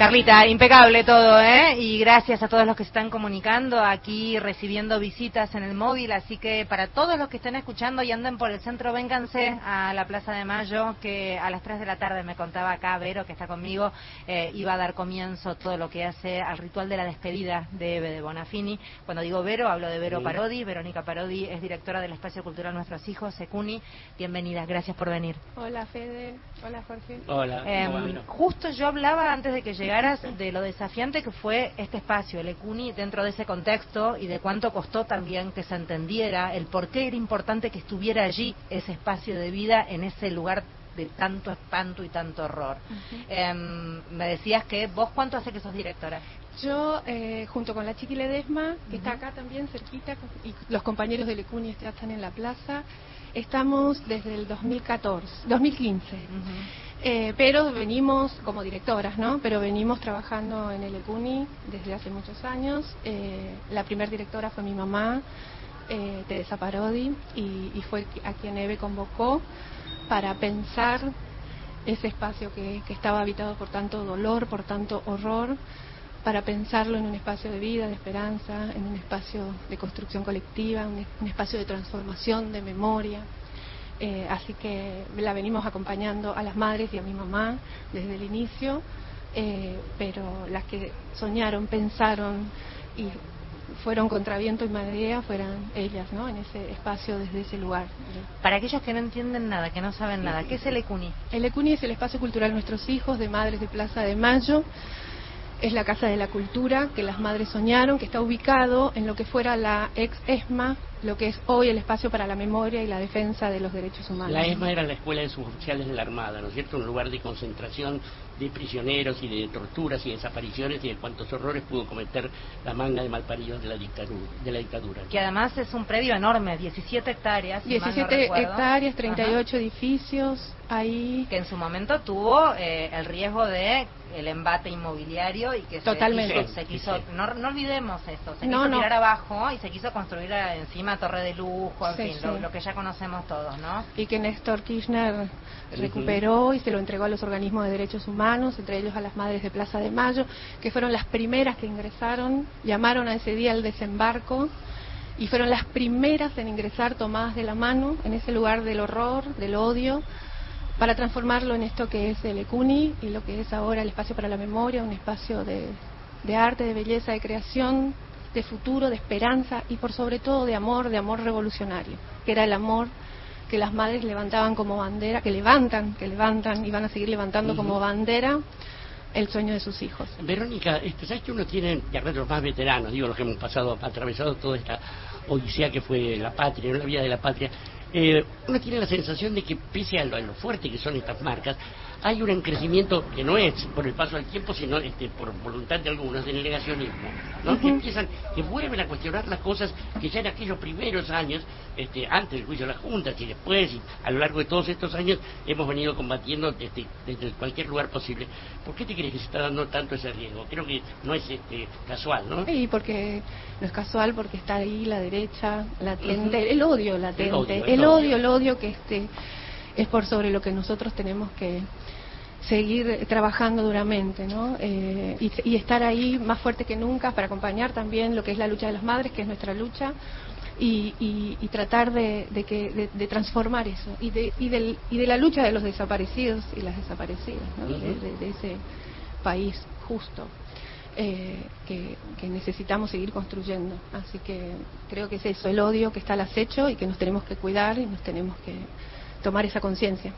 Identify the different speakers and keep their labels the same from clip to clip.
Speaker 1: Carlita, impecable todo, ¿eh? Y gracias a todos los que están comunicando aquí, recibiendo visitas en el móvil. Así que para todos los que estén escuchando y anden por el centro, vénganse a la Plaza de Mayo, que a las 3 de la tarde me contaba acá Vero, que está conmigo, eh, iba a dar comienzo todo lo que hace al ritual de la despedida de Eve de Bonafini. Cuando digo Vero, hablo de Vero Parodi. Verónica Parodi es directora del Espacio Cultural Nuestros Hijos, Secuni. Bienvenida, gracias por venir.
Speaker 2: Hola Fede, hola Jorge.
Speaker 3: Hola.
Speaker 1: Em, justo yo hablaba antes de que de lo desafiante que fue este espacio, el ECUNI, dentro de ese contexto y de cuánto costó también que se entendiera el por qué era importante que estuviera allí ese espacio de vida en ese lugar de tanto espanto y tanto horror. Em, me decías que vos cuánto hace que sos directora.
Speaker 2: Yo, eh, junto con la Chiqui Ledesma, que está acá también cerquita, y los compañeros del ECUNI están en la plaza, estamos desde el 2014, 2015. Eh, pero venimos como directoras, ¿no? Pero venimos trabajando en el ECUNI desde hace muchos años. Eh, la primera directora fue mi mamá, eh, Teresa Parodi, y, fue a quien Eve convocó para pensar ese espacio que, estaba habitado por tanto dolor, por tanto horror, para pensarlo en un espacio de vida, de esperanza, en un espacio de construcción colectiva, un espacio de transformación, de memoria. Eh, así que la venimos acompañando a las madres y a mi mamá desde el inicio, eh, pero las que soñaron, pensaron y fueron contra viento y marea fueran ellas, ¿no? En ese espacio desde ese lugar.
Speaker 1: Para aquellos que no entienden nada, que no saben nada, ¿qué es el ECUNI?
Speaker 2: El ECUNI es el espacio cultural Nuestros Hijos de Madres de Plaza de Mayo. Es la Casa de la Cultura que las madres soñaron, que está ubicado en lo que fuera la ex ESMA, lo que es hoy el espacio para la memoria y la defensa de los derechos humanos.
Speaker 3: La ESMA era la Escuela de Suboficiales de la Armada, ¿no es cierto? Un lugar de concentración de prisioneros y de torturas y desapariciones y de cuantos horrores pudo cometer la manga de malparidos de la dictadura. De la dictadura
Speaker 1: Que además es un predio enorme, 17 hectáreas.
Speaker 2: 17 hectáreas, 38 edificios, ahí...
Speaker 1: Que en su momento tuvo eh, el riesgo de el embate inmobiliario y que
Speaker 2: Totalmente.
Speaker 1: se quiso, no, no, olvidemos esto, se quiso tirar abajo y se quiso construir encima torre de lujo, en fin, Lo, que ya conocemos todos, ¿no?
Speaker 2: Y que Néstor Kirchner recuperó y se lo entregó a los organismos de derechos humanos, entre ellos a las madres de Plaza de Mayo, que fueron las primeras que ingresaron, llamaron a ese día el desembarco y fueron las primeras en ingresar tomadas de la mano en ese lugar del horror, del odio, para transformarlo en esto que es el ECUNI y lo que es ahora el espacio para la memoria, un espacio de, arte, de belleza, de creación, de futuro, de esperanza y por sobre todo de amor, de amor revolucionario, que era el amor que las madres levantaban como bandera, que levantan, que levantan y van a seguir levantando como bandera el sueño de sus hijos.
Speaker 3: Verónica, este, ¿sabes que uno tiene, ya los más veteranos, digo los que hemos pasado, atravesado toda esta odisea que fue la patria, la vida de la patria, eh, uno tiene la sensación de que pese a lo, fuerte que son estas marcas, hay un crecimiento que no es por el paso del tiempo, sino este, por voluntad de algunos, de negacionismo, ¿no? que empiezan, que vuelven a cuestionar las cosas que ya en aquellos primeros años, este, antes del juicio de las juntas y después, y a lo largo de todos estos años, hemos venido combatiendo desde, desde cualquier lugar posible. ¿Por qué te crees que se está dando tanto ese riesgo? Creo que no es este, casual, ¿no?
Speaker 2: Sí, porque no es casual, porque está ahí la derecha latente, el odio latente, el odio, el odio, que este es por sobre lo que nosotros tenemos que seguir trabajando duramente ¿no? Eh, y, estar ahí más fuerte que nunca para acompañar también lo que es la lucha de las madres, que es nuestra lucha, y, y, tratar de, que, de, transformar eso y de, y, del, y de la lucha de los desaparecidos y las desaparecidas, ¿no? de, ese país justo. Eh, que, que, necesitamos seguir construyendo. Así que creo que es eso, el odio que está al acecho y que nos tenemos que cuidar y nos tenemos que tomar esa conciencia.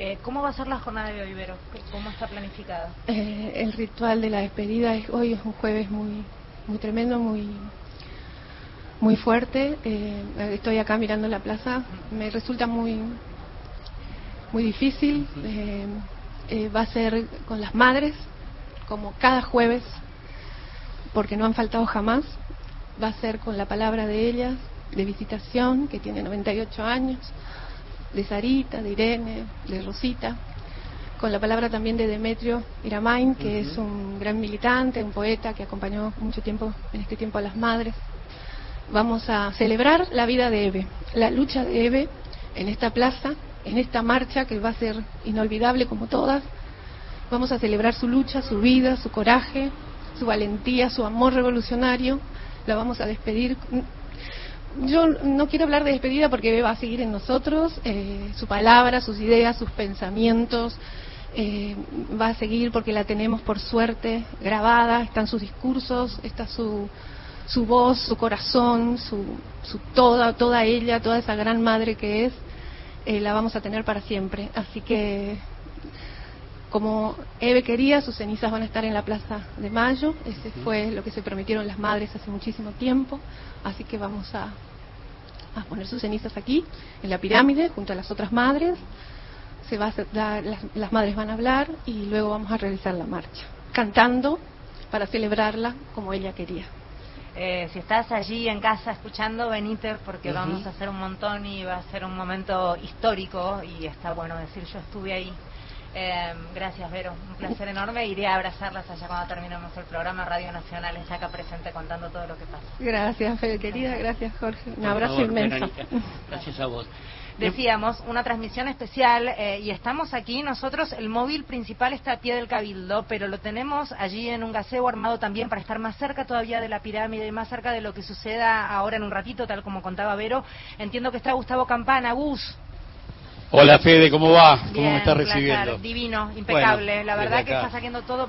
Speaker 1: Eh, ¿Cómo va a ser la jornada de hoy, Vero? ¿Cómo está planificada?
Speaker 2: Eh, el ritual de la despedida es, hoy es un jueves muy, muy tremendo, muy, muy fuerte. Eh, estoy acá mirando la plaza, me resulta muy, muy difícil. va a ser con las madres, como cada jueves, porque no han faltado jamás. Va a ser con la palabra de ellas, de visitación, que tiene 98 años de Sarita, de Irene, de Rosita, con la palabra también de Demetrio Iramain, que es un gran militante, un poeta que acompañó mucho tiempo, en este tiempo, a las madres. Vamos a celebrar la vida de Eve, la lucha de Eve en esta plaza, en esta marcha que va a ser inolvidable como todas, Vamos a celebrar su lucha, su vida, su coraje, su valentía, su amor revolucionario. La vamos a despedir. Yo no quiero hablar de despedida porque va a seguir en nosotros, eh, su palabra, sus ideas, sus pensamientos, eh, va a seguir porque la tenemos por suerte grabada, están sus discursos, está su, su voz, su corazón, su, su toda, toda ella, toda esa gran madre que es, eh, la vamos a tener para siempre. Así que, como Eve quería, sus cenizas van a estar en la Plaza de Mayo. Ese fue lo que se prometieron las madres hace muchísimo tiempo. Así que vamos a, a poner sus cenizas aquí, en la pirámide, junto a las otras madres. Se va a dar, las, las madres van a hablar y luego vamos a realizar la marcha, cantando para celebrarla como ella quería.
Speaker 1: Eh, si estás allí en casa escuchando, venite porque vamos a hacer un montón y va a ser un momento histórico y está bueno decir yo estuve ahí. Eh, gracias, Vero. Un placer enorme. Iré a abrazarlas allá cuando terminemos el programa. Radio Nacional está acá presente contando todo lo que pasa.
Speaker 2: Gracias, Fede, querida. Gracias, Jorge. Un abrazo inmenso.
Speaker 3: Gracias a vos
Speaker 1: decíamos, una transmisión especial eh, y estamos aquí nosotros, el móvil principal está a pie del cabildo, pero lo tenemos allí en un gaseo armado también para estar más cerca todavía de la pirámide y más cerca de lo que suceda ahora en un ratito, tal como contaba Vero. Entiendo que está Gustavo Campana, Gus.
Speaker 4: Hola Fede, ¿cómo va? ¿Cómo me está recibiendo?
Speaker 1: divino, impecable. la verdad que está sacando todo